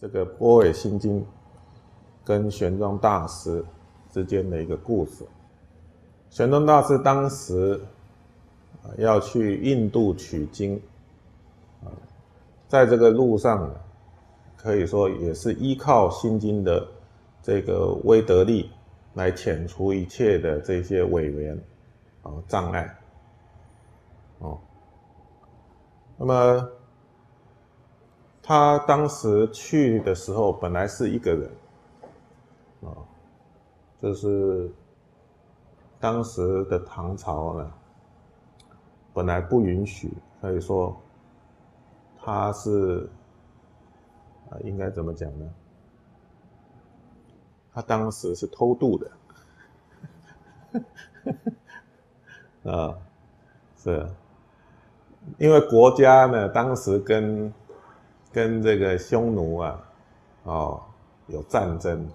这个波尾心经跟玄奘大师之间的一个故事。玄奘大师当时要去印度取经啊，在这个路上，可以说也是依靠心经的这个威德力来遣除一切的这些违缘啊障碍哦。那么他当时去的时候，本来是一个人啊，就是当时的唐朝呢，本来不允许，可以说他是啊，应该怎么讲呢？他当时是偷渡的，啊，是。因为国家呢，当时跟跟这个匈奴啊，哦，有战争，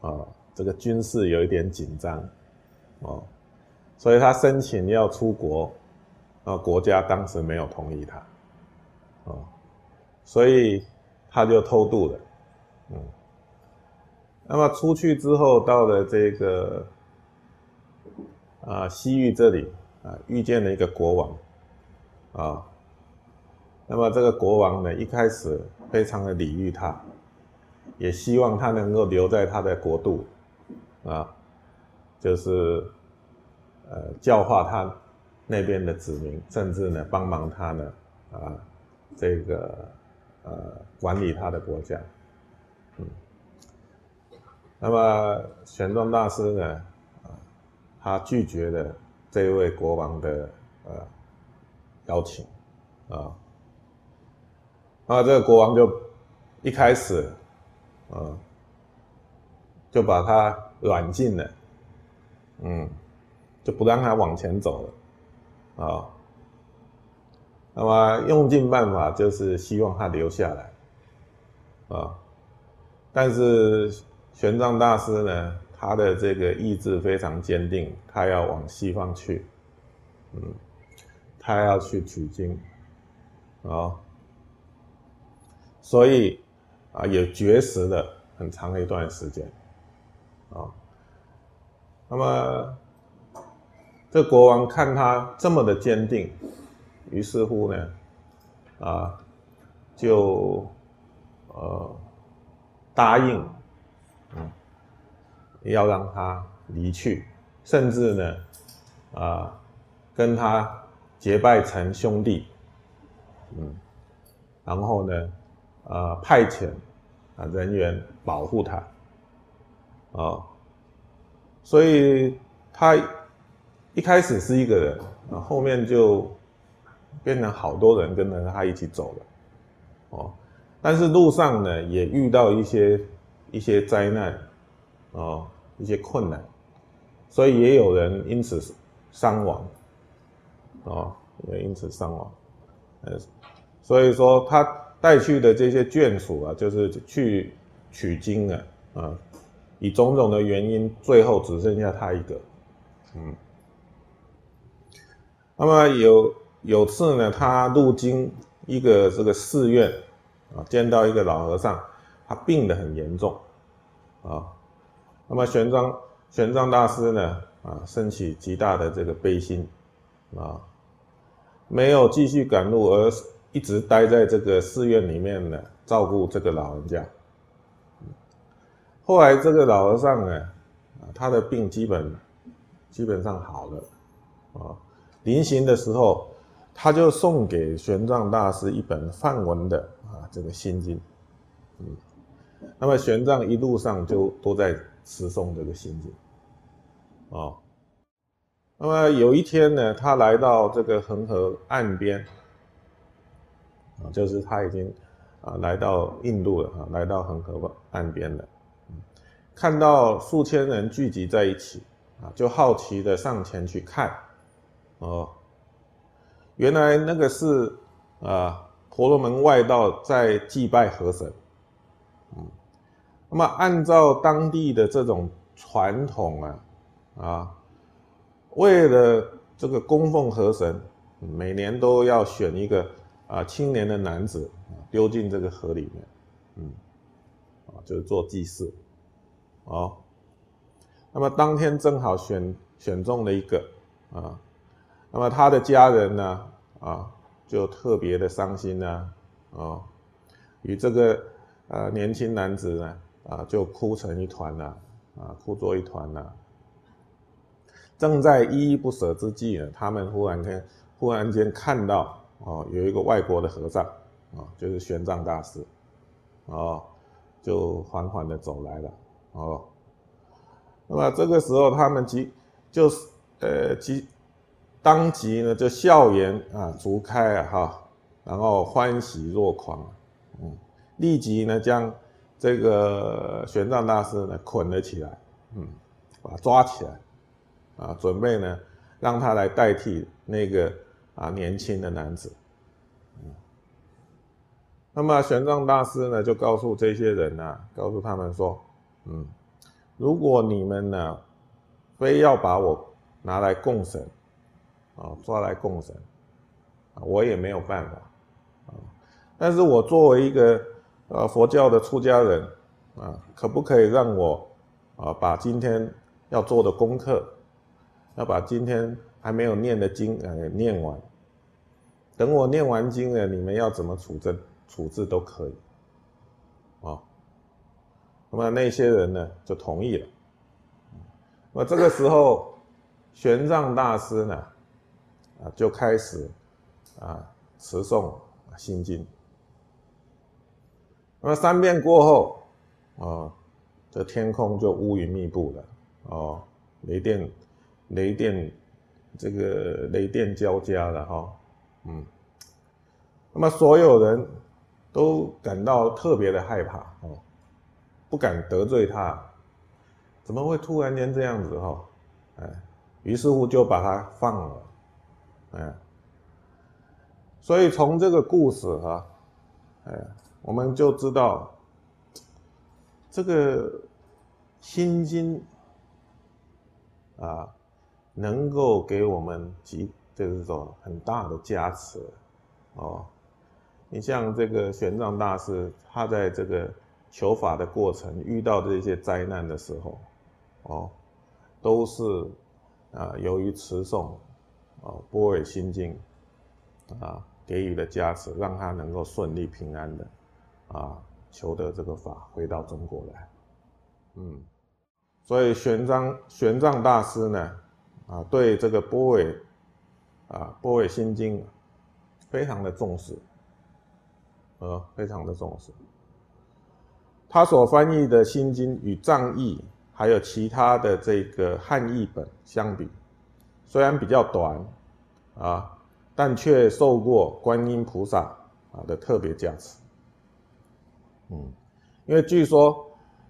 啊，这个军事有一点紧张，哦，所以他申请要出国，啊，国家当时没有同意他，哦，所以他就偷渡了，嗯，那么出去之后，到了这个啊西域这里啊，遇见了一个国王。啊，那么这个国王呢，一开始非常的礼遇他，也希望他能够留在他的国度，啊，就是呃教化他那边的子民，甚至呢帮忙他呢啊这个呃管理他的国家，嗯，那么玄奘大师呢啊，他拒绝了这位国王的呃。邀请，啊，那这个国王就一开始，啊，就把他软禁了，嗯，就不让他往前走了，啊，那么用尽办法就是希望他留下来，啊，但是玄奘大师呢，他的这个意志非常坚定，他要往西方去，嗯。他要去取经，啊，所以啊也绝食了很长一段时间，啊，那么这国王看他这么的坚定，于是乎呢，啊，就呃答应，嗯，要让他离去，甚至呢，啊，跟他。结拜成兄弟，嗯，然后呢，呃，派遣啊人员保护他，啊，所以他一开始是一个人，啊，后面就变成好多人跟着他一起走了，哦，但是路上呢也遇到一些一些灾难，哦，一些困难，所以也有人因此伤亡。哦，也因此伤亡，呃，所以说他带去的这些眷属啊，就是去取经啊，啊，以种种的原因，最后只剩下他一个，嗯，那么有有次呢，他路经一个这个寺院啊，见到一个老和尚，他病得很严重，啊，那么玄奘玄奘大师呢，啊，升起极大的这个悲心，啊。没有继续赶路，而一直待在这个寺院里面呢，照顾这个老人家。后来这个老和尚呢，他的病基本基本上好了，啊，临行的时候，他就送给玄奘大师一本梵文的啊这个心经，嗯，那么玄奘一路上就都在持诵这个心经，啊。那么有一天呢，他来到这个恒河岸边，啊，就是他已经啊来到印度了啊，来到恒河岸边了，看到数千人聚集在一起，啊，就好奇的上前去看，哦，原来那个是啊婆罗门外道在祭拜河神，嗯，那么按照当地的这种传统啊，啊。为了这个供奉河神，每年都要选一个啊青年的男子丢进这个河里面，嗯，啊，就是做祭祀，哦，那么当天正好选选中了一个啊，那么他的家人呢，啊，就特别的伤心呢，啊，与这个呃年轻男子呢，啊，就哭成一团了，啊，哭作一团了。正在依依不舍之际呢，他们忽然间忽然间看到哦，有一个外国的和尚啊，就是玄奘大师，哦，就缓缓的走来了，哦，那么这个时候他们即就是呃即当即呢就笑颜啊逐开啊哈，然后欢喜若狂，嗯，立即呢将这个玄奘大师呢捆了起来，嗯，把他抓起来。啊，准备呢，让他来代替那个啊年轻的男子。嗯，那么玄奘大师呢，就告诉这些人呢，告诉他们说，嗯，如果你们呢，非要把我拿来供神，啊，抓来供神，啊，我也没有办法，啊，但是我作为一个呃佛教的出家人，啊，可不可以让我啊把今天要做的功课？要把今天还没有念的经呃念完，等我念完经了，你们要怎么处置处置都可以，啊，那么那些人呢就同意了。那么这个时候，玄奘大师呢，啊就开始啊持诵心经。那么三遍过后，啊，这天空就乌云密布了，哦，雷电。雷电，这个雷电交加了哈，嗯，那么所有人都感到特别的害怕哦，不敢得罪他，怎么会突然间这样子哈？哎，于是乎就把他放了，哎，所以从这个故事哈，哎，我们就知道这个心经啊。能够给我们极就是说很大的加持，哦，你像这个玄奘大师，他在这个求法的过程遇到这些灾难的时候，哦，都是啊由于持诵哦般若心经啊给予的加持，让他能够顺利平安的啊求得这个法回到中国来，嗯，所以玄奘玄奘大师呢。啊，对这个波尾啊，波尾心经非常的重视，呃，非常的重视。他所翻译的心经与藏译还有其他的这个汉译本相比，虽然比较短啊，但却受过观音菩萨啊的特别加持。嗯，因为据说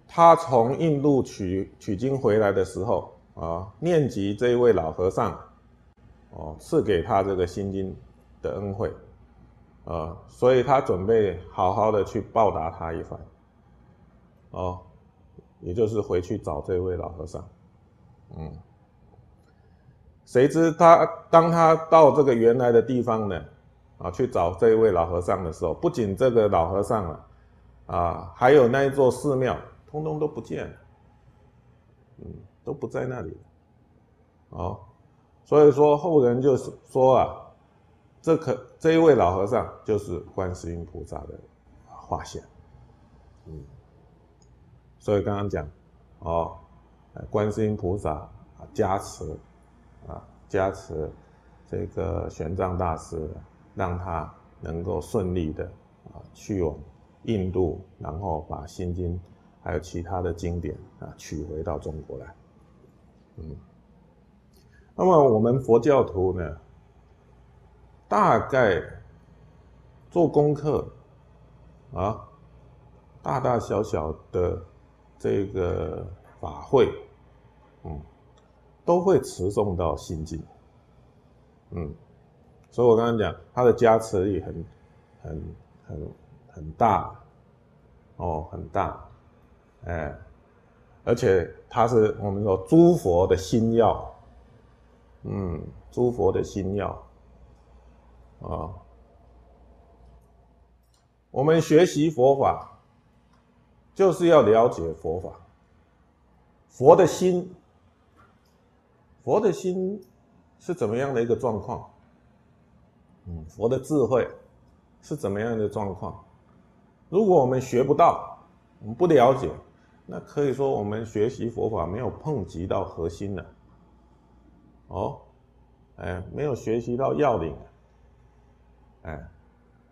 他从印度取取经回来的时候。啊，念及这一位老和尚，哦，赐给他这个心经的恩惠，啊，所以他准备好好的去报答他一番，哦，也就是回去找这位老和尚，嗯，谁知他当他到这个原来的地方呢，啊，去找这位老和尚的时候，不仅这个老和尚啊，啊，还有那一座寺庙，通通都不见了，嗯。都不在那里了，哦，所以说后人就是说啊，这可这一位老和尚就是观世音菩萨的化现，嗯，所以刚刚讲，哦，观世音菩萨加持，啊加持这个玄奘大师，让他能够顺利的啊去往印度，然后把心经还有其他的经典啊取回到中国来。嗯，那么我们佛教徒呢，大概做功课啊，大大小小的这个法会，嗯，都会持诵到心经，嗯，所以我刚刚讲，它的加持力很、很、很、很大，哦，很大，哎。而且它是我们说诸佛的心药，嗯，诸佛的心药，啊，我们学习佛法就是要了解佛法，佛的心，佛的心是怎么样的一个状况？嗯，佛的智慧是怎么样的状况？如果我们学不到，我们不了解，那可以说我们学习佛法没有碰及到核心的，哦，哎，没有学习到要领，哎，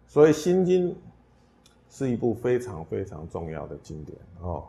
所以《心经》是一部非常非常重要的经典哦。